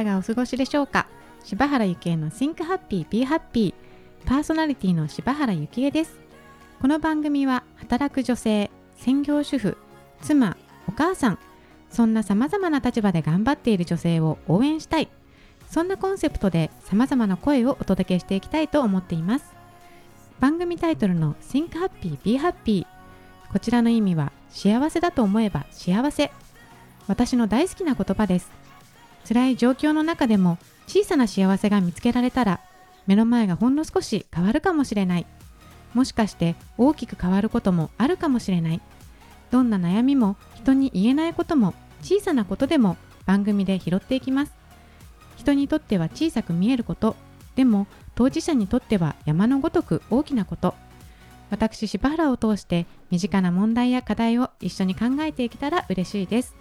かがお過ごしでしょうか？柴原幸恵の Think Happy Be Happy パーソナリティの柴原幸恵です。この番組は働く女性専業主婦妻お母さんそんな様々な立場で頑張っている女性を応援したい。そんなコンセプトで様々な声をお届けしていきたいと思っています。番組タイトルの Think Happy Be Happy こちらの意味は幸せだと思えば幸せ。私の大好きな言葉です。辛い状況の中でも小さな幸せが見つけられたら目の前がほんの少し変わるかもしれない。もしかして大きく変わることもあるかもしれない。どんな悩みも人に言えないことも小さなことでも番組で拾っていきます。人にとっては小さく見えること。でも当事者にとっては山のごとく大きなこと。私柴原を通して身近な問題や課題を一緒に考えていけたら嬉しいです。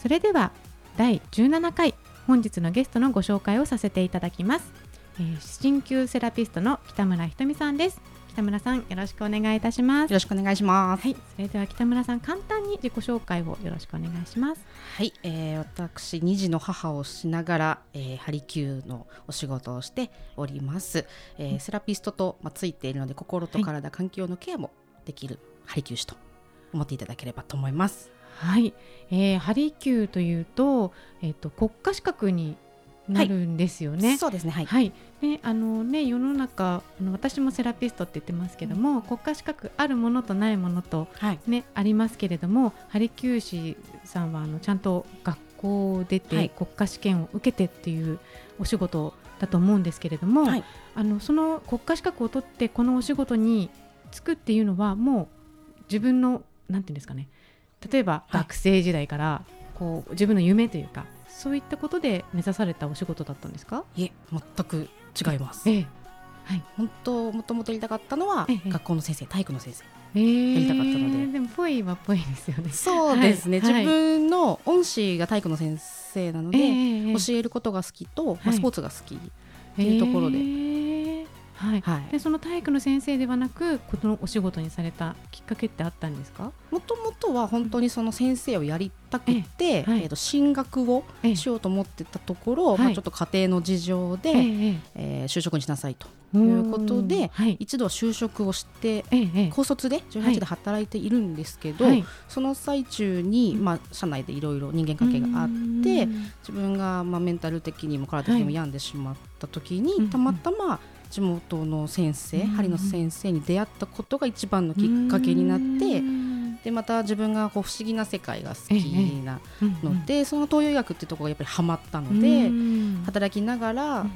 それでは第17回本日のゲストのご紹介をさせていただきます、えー、鍼灸セラピストの北村ひとみさんです。北村さんよろしくお願いいたします。よろしくお願いします。はいそれでは北村さん簡単に自己紹介をよろしくお願いします。はい、えー、私2児の母をしながら、えー、ハリキューのお仕事をしております、えー、セラピストと、まあ、ついているので心と体、はい、環境のケアもできるハリキュー師と思っていただければと思いますはい、えー、ハリキューというと,、えーと国家資格になるんですよね。はい、そうですね。はい。はい、で、あのね、世の中、あの私もセラピストって言ってますけども、うん、国家資格あるものとないものと、はい、ね、ありますけれども、ハリキュー師さんはあのちゃんと学校を出て、はい、国家試験を受けてっていうお仕事だと思うんですけれども、はい、あのその国家資格を取ってこのお仕事に就くっていうのはもう自分のなんていうんですかね。例えば学生時代からこう自分の夢というかそういったことで目指されたお仕事だったんですか？いえ全く違います、ええ、はい、本当もともとやりたかったのは、ええ、学校の先生体育の先生。えー、やりたかったので。でもぽいはぽいですよね。そうですね、はい、自分の恩師が体育の先生なので、教えることが好きと、まあ、スポーツが好きってい。うところで、はい、はい、でその体育の先生ではなくこのお仕事にされたきっかけってあったんですか？もともとは本当にその先生をやりたくて、えはい、えー、と進学をしようと思ってたところ、まあ、ちょっと家庭の事情で、ええー、就職にしなさいということで、はい、一度は就職をして、高卒で18で働いているんですけど、はい、その最中に、まあ、社内でいろいろ人間関係があって自分が、まあ、メンタル的にも体的にも病んでしまった時に、たまたま、地元の先生、針の先生に出会ったことが一番のきっかけになってでまた自分がこう不思議な世界が好きなので、その東洋医学っていうところがやっぱりはまったので働きながら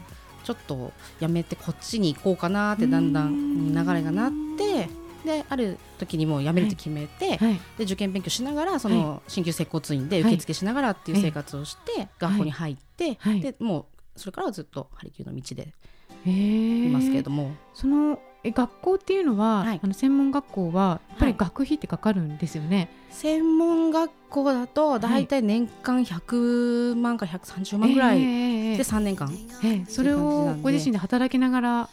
ちょっとやめてこっちに行こうかなってだんだん流れがなってである時にもう辞めるって決めて、はい、で受験勉強しながらその鍼灸接骨院で受付しながらっていう生活をして、学校に入って、でもうそれからはずっとハリキューの道でいますけれども。そのえ学校っていうのは、はい、あの専門学校はやっぱり学費ってかかるんですよね、はい、専門学校だと大体年間100万から130万ぐらいで3年間、えー、えー、それをご自身で働きながら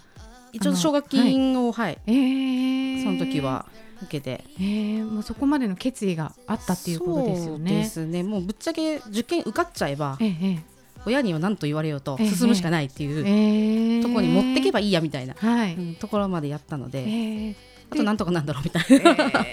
一応奨学金をはい、えー、その時は受けて、えー、もうそこまでの決意があったっていうことですよね。そうですね。もうぶっちゃけ受験受かっちゃえば、えー、親には何と言われようと進むしかないっていうところに持ってけばいいやみたいな、うん、ところまでやったので、あとなんとかなんだろうみたいな。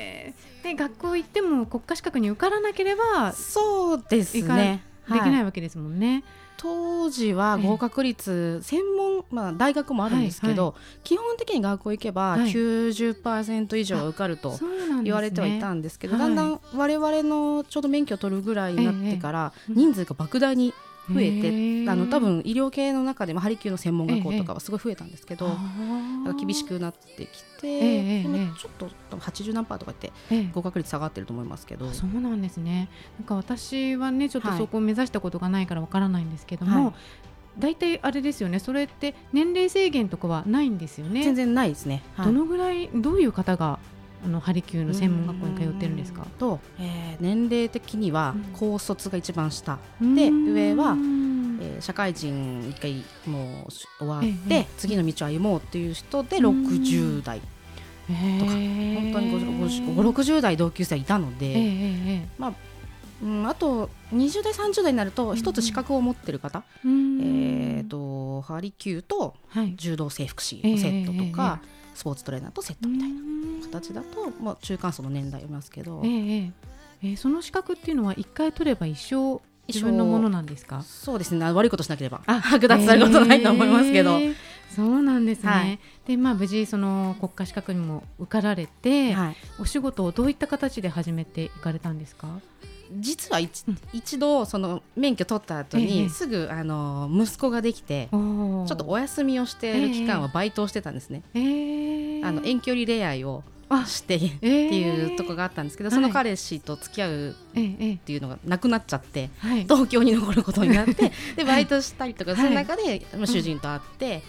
で学校行っても国家資格に受からなければそうですね。できないわけですもんね。はい当時は合格率、専門、まあ、大学もあるんですけど、基本的に学校行けば90%以上は受かると言われてはいたんですけど、だんだん我々のちょうど免許を取るぐらいになってから人数が莫大に増えてあの多分医療系の中でもハリキューの専門学校とかはすごい増えたんですけど、厳しくなってきて、ちょっと80何パーとかって合格率下がってると思いますけど、そうなんですね。なんか私はねちょっとそこを目指したことがないからわからないんですけども、はい。大体あれですよね、それって年齢制限とかはないんですよね。全然ないですね。はい、どのぐらい、どういう方があのハリキューの専門学校に通ってるんですか？と、えー、年齢的には高卒が一番下、うん、で上は、えー、社会人一回もう終わって、えー、次の道を歩もうっていう人で60代。とか。本当に5 6 0代同級生いたので、まあうん、あと20代30代になると一つ資格を持ってる方、うん、えーと、ハリキューと柔道整復師のセットとか、えーえー、スポーツトレーナーとセットみたいな形だと、まあ、中間層の年代いますけど、えー、えー、その資格っていうのは一回取れば一生自分のものなんですか？そうですね。悪いことしなければ剥奪されることないと思いますけど、えー、そうなんですね、はい、でまあ無事その国家資格にも受かられて、はい、お仕事をどういった形で始めていかれたんですか？実は一,、一度その免許取った後に、すぐあの息子ができてちょっとお休みをしている期間はバイトをしてたんですね。あの遠距離恋愛をしてっていうとこがあったんですけど、その彼氏と付き合うっていうのがなくなっちゃって、東京に残ることになって でバイトしたりとかする中で、主人と会って、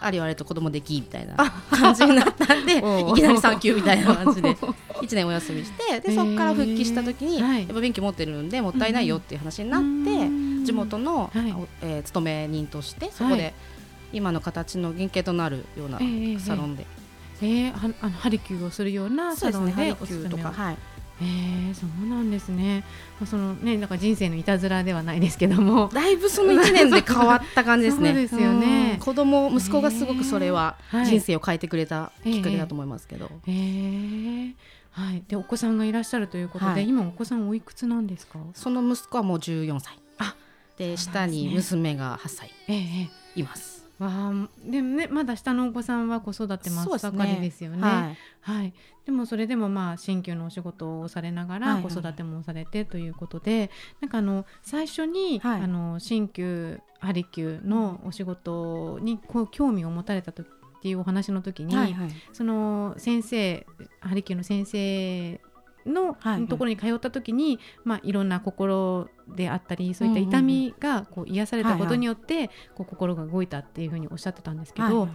あれあれと子供できみたいな感じになったんで いきなり産休みたいな感じで 1年お休みしてでそこから復帰した時に、やっぱ免許持ってるんでもったいないよっていう話になって、地元の、え勤め人としてそこで、今の形の原型となるようなサロンでえー、はあのハリキューをするようなサロンでおすすめを、はい、えー、そうなんですね。まあ、そのね、なんか人生のいたずらではないですけども、だいぶその一年で変わった感じですね。そうですよね。子供、息子がすごくそれは人生を変えてくれたきっかけだと思いますけど。えー、えー、はい。で、お子さんがいらっしゃるということで、はい、今お子さんおいくつなんですか？その息子はもう十四歳。あ、で、下に娘が八歳。ええいます。わあでもねまだ下のお子さんは子育て真っ盛りですよね。ねはい、はい、でもそれでもまあ新旧のお仕事をされながら子育てもされてということで、はいはい、なんかあの最初に、はい、あの新旧ハリキューのお仕事にこう興味を持たれた時っていうお話の時に、はいはい、その先生ハリキューの先生のところに通った時に、まあ、いろんな心であったりそういった痛みがこう癒されたことによって、こう心が動いたっていうふうにおっしゃってたんですけど、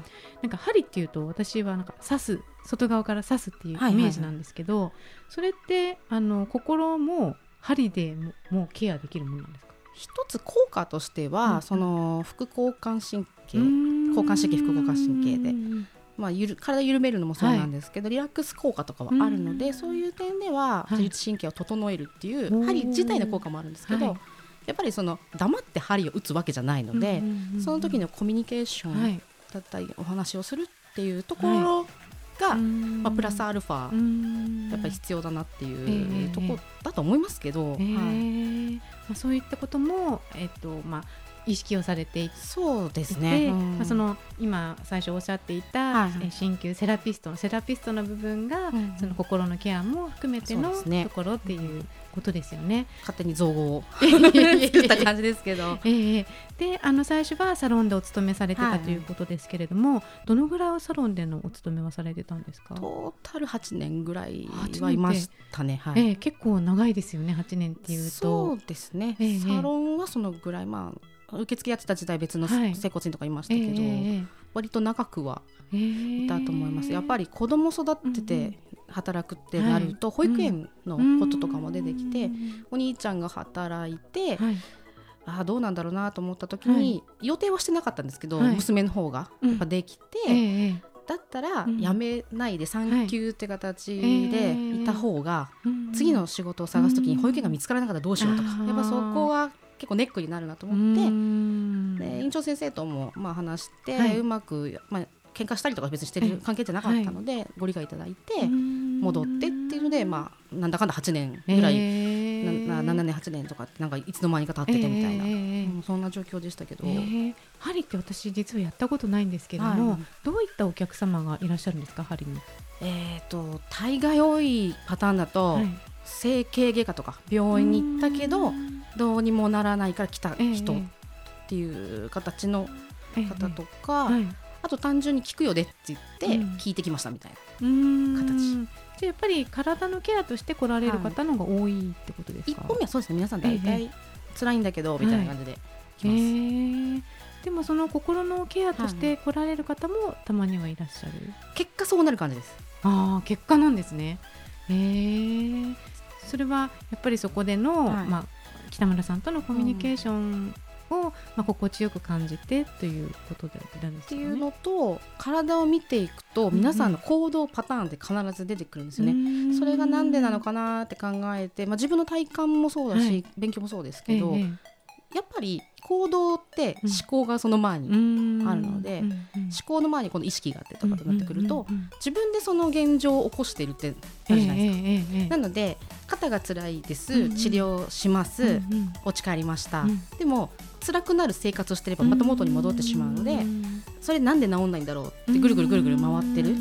なんか針っていうと私はなんか刺す外側から刺すっていうイメージなんですけど、それってあの心も針でももうケアできるものなんですか？一つ効果としては、うん、その副交感神経交感神経副交感神経でまあ、ゆる体緩めるのもそうなんですけど、はい、リラックス効果とかはあるので、うそういう点では自律神経を整えるっていう、針自体の効果もあるんですけど、やっぱりその黙って針を打つわけじゃないので、その時のコミュニケーションだったりお話をするっていうところが、まあ、プラスアルファやっぱり必要だなっていうとこだと思いますけど、えー、はいまあ、そういったことも、えーとまあ、意識をされていて。そうですね、うん、まあ、その今最初おっしゃっていた、はい、鍼灸セラピストのセラピストの部分が、うん、その心のケアも含めてのところっていうことですよね。勝手に造語を 作った感じですけど。えー、であの最初はサロンでお勤めされてたということですけれども、はい、どのぐらいサロンでのお勤めはされてたんですか？トータル8年ぐらいはいましたね、はい。えー、結構長いですよね。8年っていうと。そうですね、えー、サロンはそのぐらいまあ受付やってた時代別の整骨院とかいましたけど、はいえー、割と長くはいたと思います、やっぱり子供育てて働くってなると、保育園のこととかも出てきて、お兄ちゃんが働いて、はい、ああどうなんだろうなと思った時に、予定はしてなかったんですけど、娘の方がやっぱできて。だったらやめないで産休って形でい。た方が次の仕事を探す時に保育園が見つからなかったらどうしようとかやっぱそこは結構ネックになるなと思ってで院長先生ともまあ話して、はい、うまく、まあ喧嘩したりとか別にしてる関係じゃなかったので、はい、ご理解いただいて戻ってっていうので、まあ、なんだかんだ8年ぐらい、えー、な7年8年とかってなんかいつの間にか経っててみたいな、えー。うん、そんな状況でしたけど、えー、針って私実はやったことないんですけども、はい、どういったお客様がいらっしゃるんですか針に？えーと、大概多いパターンだと、はい、整形外科とか病院に行ったけどどうにもならないから来た人っていう形の方とか、あと単純に聞くよでって言って聞いてきましたみたいな形。じゃやっぱり体のケアとして来られる方の方が多いってことですか、はい、1本目はそうですね。皆さん大体辛いんだけど、みたいな感じで来ます、えー、でもその心のケアとして来られる方もたまにはいらっしゃる、結果そうなる感じです。ああ結果なんですね。へえー、それはやっぱりそこでの、はい、まあ、北村さんとのコミュニケーションを、まあ、心地よく感じてということでなんですか、ね、っていうのと体を見ていくと皆さんの行動パターンって必ず出てくるんですよね。それがなんでなのかなって考えて、まあ、自分の体感もそうだし、はい、勉強もそうですけど、ええ、やっぱり行動って思考がその前にあるので、思考の前にこの意識があってとかとなってくると、自分でその現状を起こしているってなるじゃないですか。なので肩が辛いです、治療します、お家帰りました、でも辛くなる生活をしてればまた元に戻ってしまうので、それなんで治んないんだろうってぐるぐるぐるぐる回ってる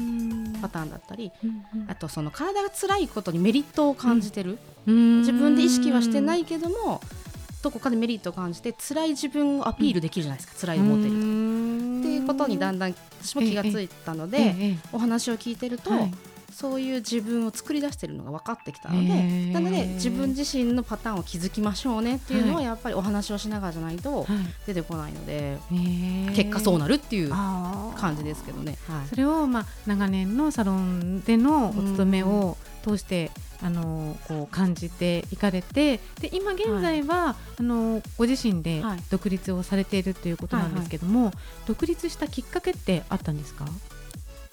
パターンだったり、あとその体が辛いことにメリットを感じてる、自分で意識はしてないけどもどこかでメリットを感じて辛い自分をアピールできるじゃないですか、辛い思ってると。っていうことにだんだん私も気がついたので、お話を聞いてると、そういう自分を作り出しているのが分かってきたので、なので自分自身のパターンを築きましょうねっていうのはやっぱりお話をしながらじゃないと出てこないので、結果そうなるっていう感じですけどね。はい、それをまあ長年のサロンでのお勤めを通して、あのこう感じていかれてで今現在は、はい、あのご自身で独立をされているということなんですけども、はいはい、独立したきっかけってあったんですか？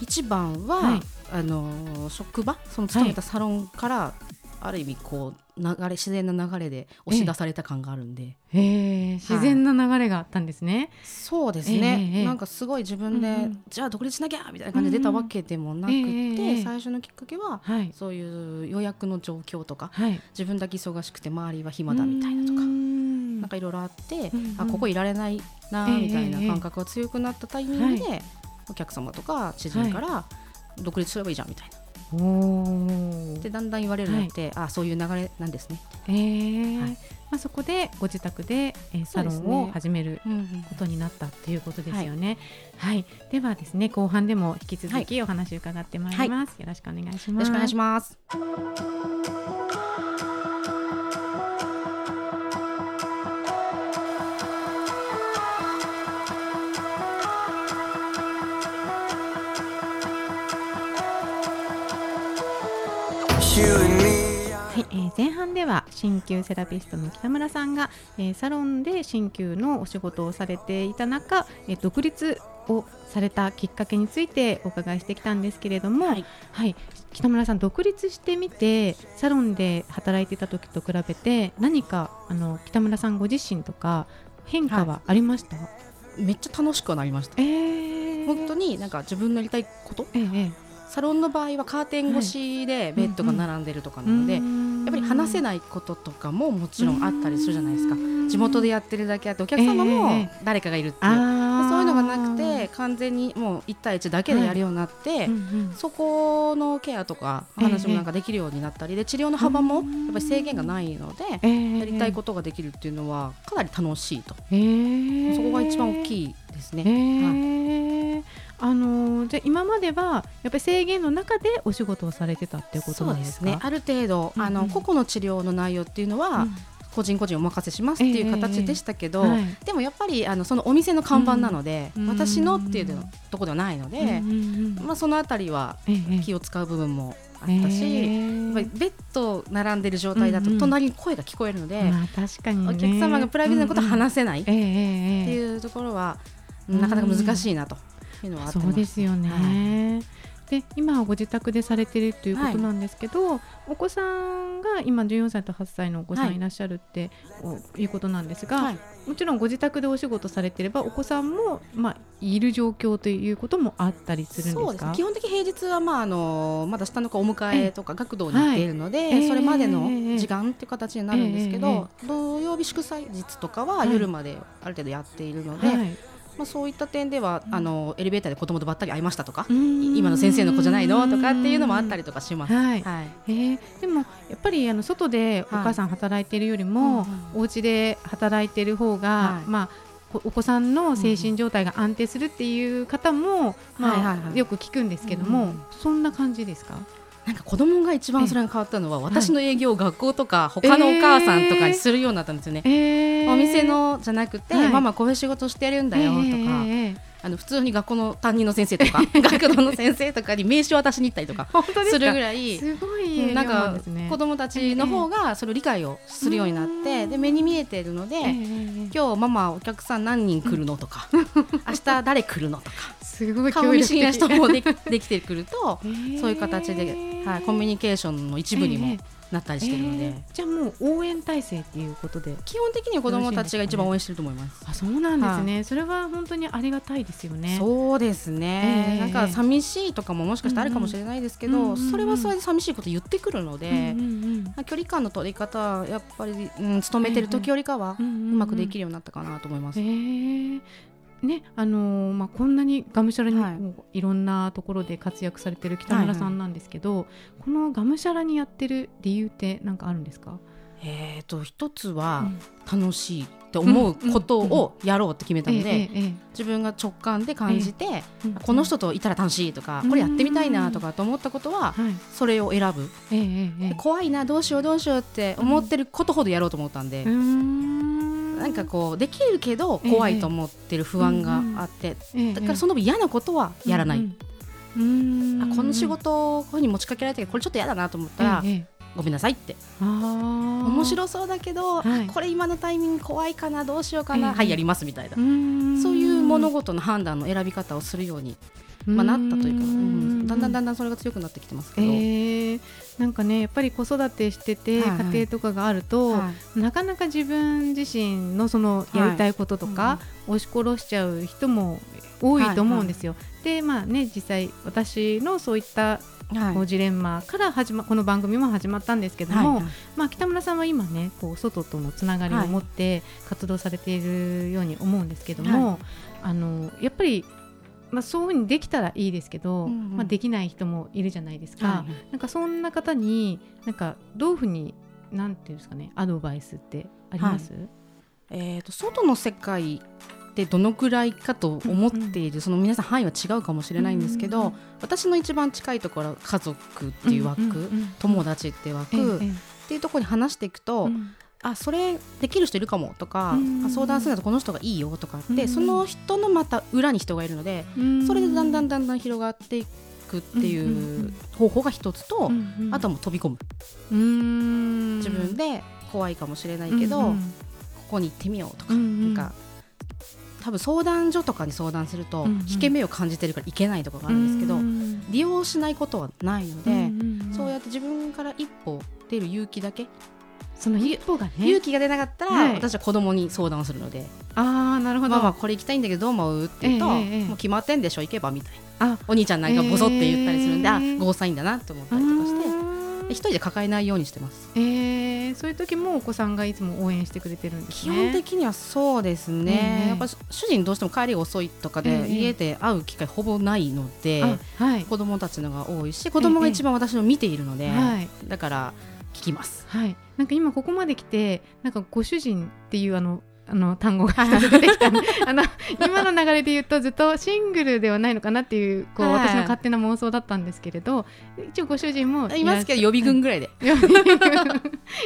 一番は、はい、あの職場その勤めたサロンから、ある意味こう流れ自然な流れで押し出された感があるんで、えー、自然な流れがあったんですね、はい、そうですね、えー、なんかすごい自分で、うん、じゃあ独立しなきゃみたいな感じで出たわけでもなくて、うんえー、最初のきっかけは、はい、そういう予約の状況とか、はい、自分だけ忙しくて周りは暇だみたいなとか。なんかいろいろあって、うんうん、あここいられないなみたいな感覚が強くなったタイミングで、お客様とか知人から独立すればいいじゃんみたいな。でだんだん言われるようになって、はい、あそういう流れなんですね。えー、はい、まあ、そこでご自宅で、えー、サロンを始めることになったということですよね。はい、はい、ではですね後半でも引き続きお話を伺ってまいります。よろしくお願いします。よろしくお願いします。はいえー、前半では鍼灸セラピストの北村さんが、えー、サロンで鍼灸のお仕事をされていた中、えー、独立をされたきっかけについてお伺いしてきたんですけれども、はい、はい、北村さん独立してみてサロンで働いていた時と比べて何かあの北村さんご自身とか変化はありました、はい、めっちゃ楽しくはなりました、えー、本当になんか自分のやりたいこと、えーサロンの場合はカーテン越しでベッドが並んでるとかなので、やっぱり話せないこととかももちろんあったりするじゃないですか。地元でやってるだけあってお客様も誰かがいるっていう、えー、そういうのがなくて完全にもう1対1だけでやるようになって、はいそこのケアとか話もなんかできるようになったりで治療の幅もやっぱり制限がないので、えー、やりたいことができるっていうのはかなり楽しいと、えー、そこが一番大きいですね。はいあのじゃ今まではやっぱり制限の中でお仕事をされてたっていうことなんですね。ある程度、あの個々の治療の内容っていうのは、個人個人お任せしますっていう形でしたけど、えーはい、でもやっぱりあのそのお店の看板なので、うん、私のっていうところではないので、うんまあ、そのあたりは気を使う部分もあったし、えー、やっぱりベッド並んでる状態だと隣に声が聞こえるので、うんまあ、確かに、ね、お客様がプライベートなことを話せないっていうところは、なかなか難しいなと。いうのはそうですよね、はい、で今はご自宅でされてるということなんですけど、はい、お子さんが今14歳と8歳のお子さんいらっしゃるって、はい、いうことなんですが、はい、もちろんご自宅でお仕事されてればお子さんも、まあ、いる状況ということもあったりするんですか？基本的平日は、まあ、あのまだ下の子お迎えとか学童に行っているので、それまでの時間っていう形になるんですけど、土曜日祝祭日とかは夜まである程度やっているので。まあ、そういった点では、うん、あのエレベーターで子供とばったり会いましたとか今の先生の子じゃないの？とかっていうのもあったりとかします。はい、はい、えー、でもやっぱりあの外でお母さん働いているよりも、はい、お家で働いている方が、はい、まあお子さんの精神状態が安定するっていう方も、まあよく聞くんですけども、そんな感じですか？なんか子供が一番それが変わったのは私の営業を学校とか他のお母さんとかにするようになったんですよね。えー、お店のじゃなくて、はい、ママこういう仕事してるんだよとか。えーあの普通に学校の担任の先生とか 学童の先生とかに名刺を渡しに行ったりとかするぐらいすごいなんか子供たちの方がそれを理解をするようになって、で目に見えてるので、今日ママお客さん何人来るのとか 明日誰来るのとかすごい顔見知りな人もでできてくると、そういう形で、はい、コミュニケーションの一部にもなったりしてるので、えー、じゃあもう応援体制っていうことで。基本的には子どもたちが一番応援してると思います、あそうなんですね、はい、それは本当にありがたいですよね。そうですね、えー、なんか寂しいとかももしかしたらあるかもしれないですけど、うんうん、それはそれで寂しいこと言ってくるので、うんうんうん、距離感の取り方はやっぱり、うん、勤めてる時よりかはうまくできるようになったかなと思います、えー、ねあのー、まあ、こんなにがむしゃらに、はい、いろんなところで活躍されてる北村さんなんですけど、はいはい、このがむしゃらにやってる理由って何かあるんですか？えーと、一つは楽しいって思うことをやろうって決めたので、自分が直感で感じて、この人といたら楽しいとか、これやってみたいなとかと思ったことは、それを選ぶ、怖いなどうしようどうしようって思ってることほどやろうと思ったんで。なんかこうできるけど怖いと思ってる不安があって、だからその嫌なことはやらない、うんあこの仕事こういうふうに持ちかけられてこれちょっと嫌だなと思ったら、ごめんなさいって。面白そうだけど、はい、これ今のタイミング怖いかなどうしようかな、はいやりますみたいな。そういう物事の判断の選び方をするようにまあ、なったというか、うん、だんだんだんだんそれが強くなってきてますけど、えー、なんかねやっぱり子育てしてて、家庭とかがあると、はい、なかなか自分自身のそのやりたいこととか、はい、押し殺しちゃう人も多いと思うんですよ。はい。はい、でまあね実際私のそういったこうジレンマから始まこの番組も始まったんですけども、はいはい、まあ、北村さんは今ねこう外とのつながりを持って活動されているように思うんですけども、はい、あのやっぱりまあ、そういうふうにできたらいいですけど、うんうん、まあ、できない人もいるじゃないですか、はい、なんかそんな方になんかどういうふうになんていうんですかねアドバイスってあります、はい、えーと、外の世界ってどのくらいかと思っている、うんうん、その皆さん範囲は違うかもしれないんですけど、うんうん、私の一番近いところ家族っていう枠、うんうんうん、友達っていう枠、ええ、っていうところに話していくと、うんあそれできる人いるかもとか、あ相談するとこの人がいいよとかって、その人のまた裏に人がいるので、それでだんだんだんだん広がっていくっていう方法が一つと、あとはもう飛び込む。自分で怖いかもしれないけど、ここに行ってみようとか,、なんか多分相談所とかに相談すると、引け目を感じてるから行けないとかがあるんですけど、利用しないことはないので、そうやって自分から一歩出る勇気だけその一歩がね勇気が出なかったら、はい、私は子供に相談するので。ああなるほど。ママこれ行きたいんだけどどう思うって言うと、えーえー、もう決まってんでしょ行けばみたいな。あお兄ちゃんなんかボソって言ったりするんで、えー、あゴーサインだなと思ったりとかして一人で抱えないようにしてます。えー、そういう時もお子さんがいつも応援してくれてるんです、ね、基本的にはそうですね、えー、やっぱ主人どうしても帰りが遅いとかで、えー、家で会う機会ほぼないので、はい、子供たちのが多いし子供が一番私を見ているので、だから聞きます。はい、なんか今ここまで来てなんかご主人っていうあのあの単語が一つ出てきた あの今の流れで言うとずっとシングルではないのかなっていうこう、はい、私の勝手な妄想だったんですけれど一応ご主人もいますけど予備軍ぐらいで、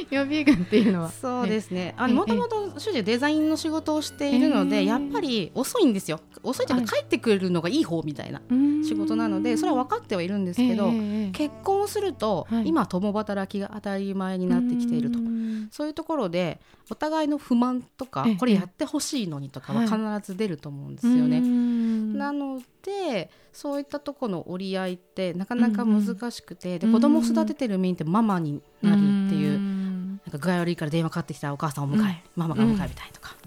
予備軍っていうのは。そうですね。もともと主人デザインの仕事をしているので、やっぱり遅いんですよ。遅いというか帰ってくるのがいい方みたいな仕事なのでそれは分かってはいるんですけど、結婚すると、今共働きが当たり前になってきていると。そういうところでお互いの不満とかこれやってほしいのにとかは必ず出ると思うんですよね。はい、なのでそういったとこの折り合いってなかなか難しくて、で子供を育ててる身ってママになるっていう、なんか具合悪いから電話かかってきたらお母さんを迎え、ママが迎えみたいとか。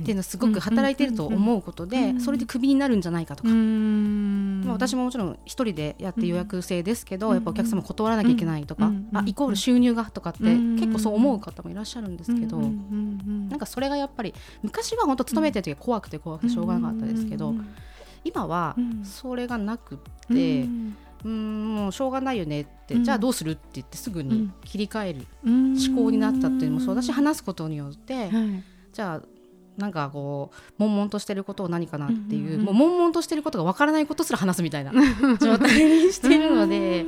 っていうのすごく働いてると思うことで、それでクビになるんじゃないかとか、まあ、私ももちろん一人でやって予約制ですけど、やっぱお客様断らなきゃいけないとか、あイコール収入がとかって結構そう思う方もいらっしゃるんですけど、なんかそれがやっぱり昔は本当勤めてる時は怖くて怖くてしょうがなかったですけど、今はそれがなくって。うん。もうしょうがないよねって、うん、じゃあどうするって言ってすぐに切り替える思考になったっていうのもそうだし話すことによって、じゃあなんかこう悶々としてることを何かなっていう,、もう悶々としてることがわからないことすら話すみたいな 状態にしてるので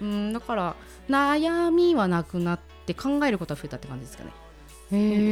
うん。だから悩みはなくなって考えることは増えたって感じですかね。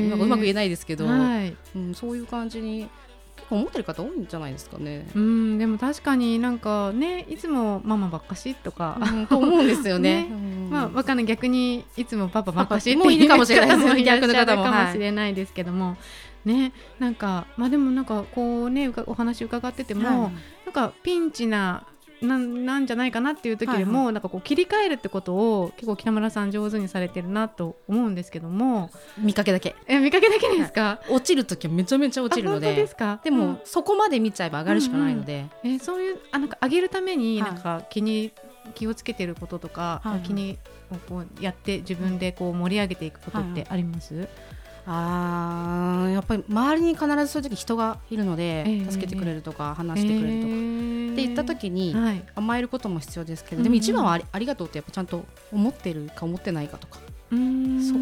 なんかうまく言えないですけど、はい、うん、そういう感じに結構思ってる方多いんじゃないですかね。うんでも確かになんかねいつもママばっかしとか、うん、と思うんですよね。ね。まあわかんない。逆にいつもパパばっかしっていうかもしれないです 逆の方もかもしれないですけども、はい、ねなんかまあでもなんかこうねお話伺ってても、はい、なんかピンチななんなんじゃないかなっていう時でも、はいはい、なんかこう切り替えるってことを結構北村さん上手にされてるなと思うんですけども。見かけだけ。え見かけだけですか、はい、落ちる時はめちゃめちゃ落ちるので。ですか？でも、うん、そこまで見ちゃえば上がるしかないので、うんうん、えそういうあなんか上げるためになんか気に、気をつけてることとか、はい、気にこうやって自分でこう盛り上げていくことってあります、はいはいあやっぱり周りに必ずそういう時人がいるので、えー、助けてくれるとか話してくれるとか、えー、って言った時に、はい、甘えることも必要ですけど、でも一番はありありがとうってやっぱちゃんと思ってるか思ってないかとか。そ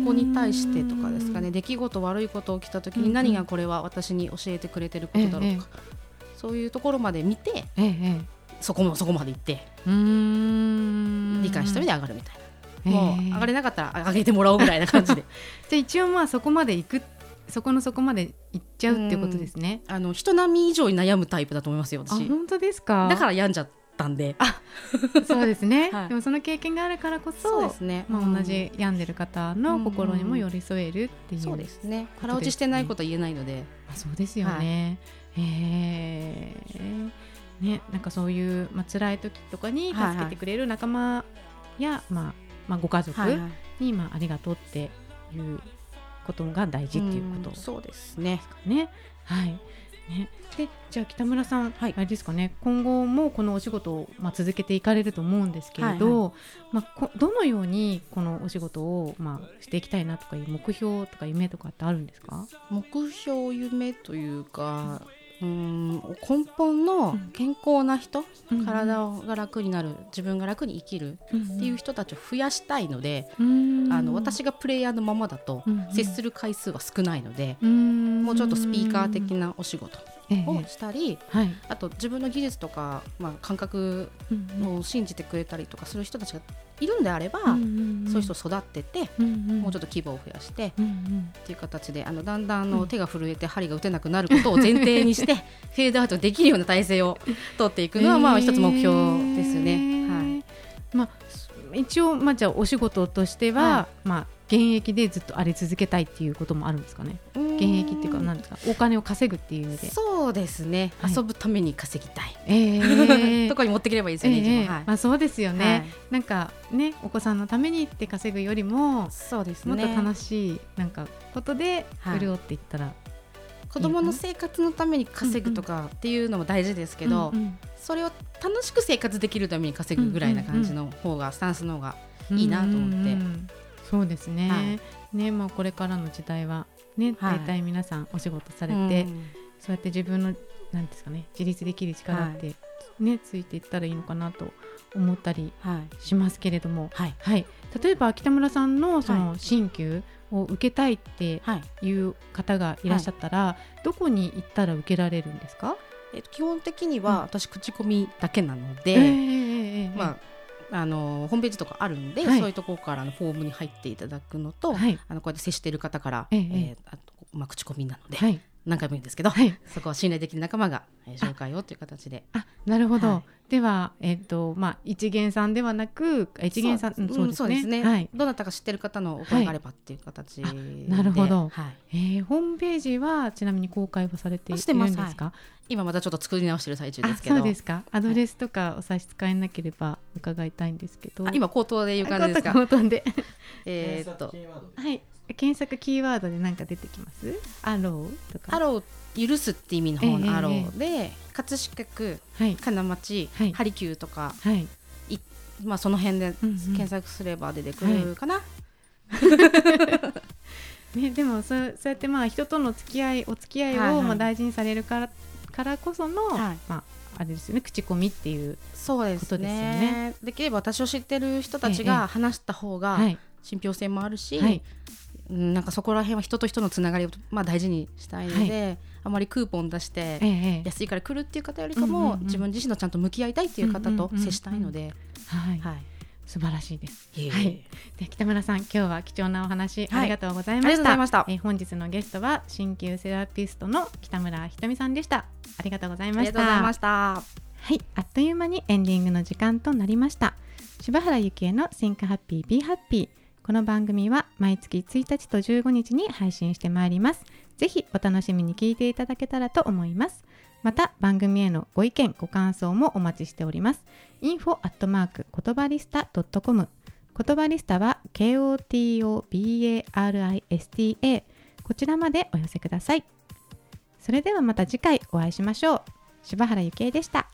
こに対してとかですかね。出来事悪いこと起きた時に何がこれは私に教えてくれてることだろうとか、えー、そういうところまで見て、そこもそこまで行って理解した上で上がるみたいな。もう上がれなかったら上げてもらおうぐらいな感じで。じゃあ一応まあそこまで行くそこのそこまで行っちゃうっていうことですね。あの人並み以上に悩むタイプだと思いますよ私。本当ですか？だから病んじゃったんで。あそうですね、はい、でもその経験があるからこそそうですね、まあ、同じ病んでる方の心にも寄り添えるっていう、そうですね。腹落ちしてないことは言えないので、あ、そうですよね、はい、へえね、なんかそういう、まあ辛い時とかに助けてくれる仲間や、はいはい、まあまあ、ご家族に、まあ、ありがとうっていうことが大事っていうこと、そうですね。ね。はい。ね、でじゃあ北村さん、はい、あれですかね。今後もこのお仕事を、まあ、続けていかれると思うんですけれど、はいはい、まあ、どのようにこのお仕事を、まあ、していきたいなとかいう目標とか夢とかってあるんですか？目標夢というか、うん根本の健康な人、うん、体が楽になる自分が楽に生きるっていう人たちを増やしたいので、うん、あの私がプレイヤーのままだと接する回数は少ないので、うん、もうちょっとスピーカー的なお仕事をしたり、ええはい、あと自分の技術とか、まあ、感覚を信じてくれたりとかする人たちがいるんであれば、うんうんうん、そういう人を育てて、うんうん、もうちょっと規模を増やして、うんうん、っていう形であのだんだんの手が震えて針が打てなくなることを前提にして フェードアウトできるような体制を取っていくのは、まあ一つ目標ですね。はい。まあ、一応、まあ、じゃあお仕事としては、はい、まあ現役でずっとあり続けたいっていうこともあるんですかね現役っていうか何ですかお金を稼ぐっていう意味で。そうですね、はい、遊ぶために稼ぎたい、えー、とこに持ってければいいですよね、えーはい、まあ、そうですよね、はい、なんかねお子さんのためにって稼ぐよりもそうです、ね、もっと楽しいなんかことで潤っていったら、子供の生活のために稼ぐとかっていうのも大事ですけど、うんうん、それを楽しく生活できるために稼ぐぐらいな感じの方が、スタンスの方がいいなと思って。うんうんうんそうですね。はい、ね、まあこれからの時代はね、大体皆さんお仕事されて、うん、そうやって自分のなんですかね、自立できる力ってね、はい、ついていったらいいのかなと思ったりしますけれども、はい、はい、例えば北村さんのその鍼灸を受けたいってい。う方がいらっしゃったら、どこに行ったら受けられるんですか？えっと基本的には私口コミだけなので、えー、まああのホームページとかあるんで、はい、そういうところからのフォームに入っていただくのと、はい、あのこうやって接している方から、ええ。えー、あとまあ、口コミなので、はい、何回も言うんですけど、そこは信頼できる仲間が、えー、紹介をという形で。あなるほど、では、えっ、ー、とまあ、一元さんではなく一元さんそうですね,、ね。はい、どなたか知ってる方のお声があればっていう形で、なるほど、はい。えー、ホームページはちなみに公開はされているんですか、今またちょっと作り直してる最中ですけど。そうですか。アドレスとかお差し支えなければ伺いたいんですけど、今口頭でいう感じですか？口頭で。えっと。はい検索キーワードで何か出てきます？アローとか？アロー許すって意味の方のアローで、えー、葛飾区、はい、金町、はい、ハリキューとか、はい、いまあその辺で検索すれば出てくるかな、ね、でもそうそうやってまあ人との付き合いお付き合いをまあ大事にされるから,、からこその、はい、まああれですよね。口コミっていうことですよね。できれば私を知ってる人たちが話した方が信憑性もあるし、はい、なんかそこら辺は人と人のつながりをまあ大事にしたいので、はい、あまりクーポン出して安いから来るっていう方よりかも、自分自身のちゃんと向き合いたいっていう方と接したいので。はい、はい素晴らしいです。はい。で北村さん、今日は貴重なお話、ありがとうございました。したえ本日のゲストは鍼灸セラピストの北村ひとみさんでした。ありがとうございました。ありがとうございました。はい、あっという間にエンディングの時間となりました。柴原幸恵の Think Happy Be Happy。この番組は毎月1日と15日に配信してまいります。ぜひお楽しみに聞いていただけたらと思います。また番組へのご意見ご感想もお待ちしております。info アットマーク言葉リスタ .com 言葉リスタは KOTOBARISTA こちらまでお寄せください。それではまた次回お会いしましょう。柴原ゆきえでした。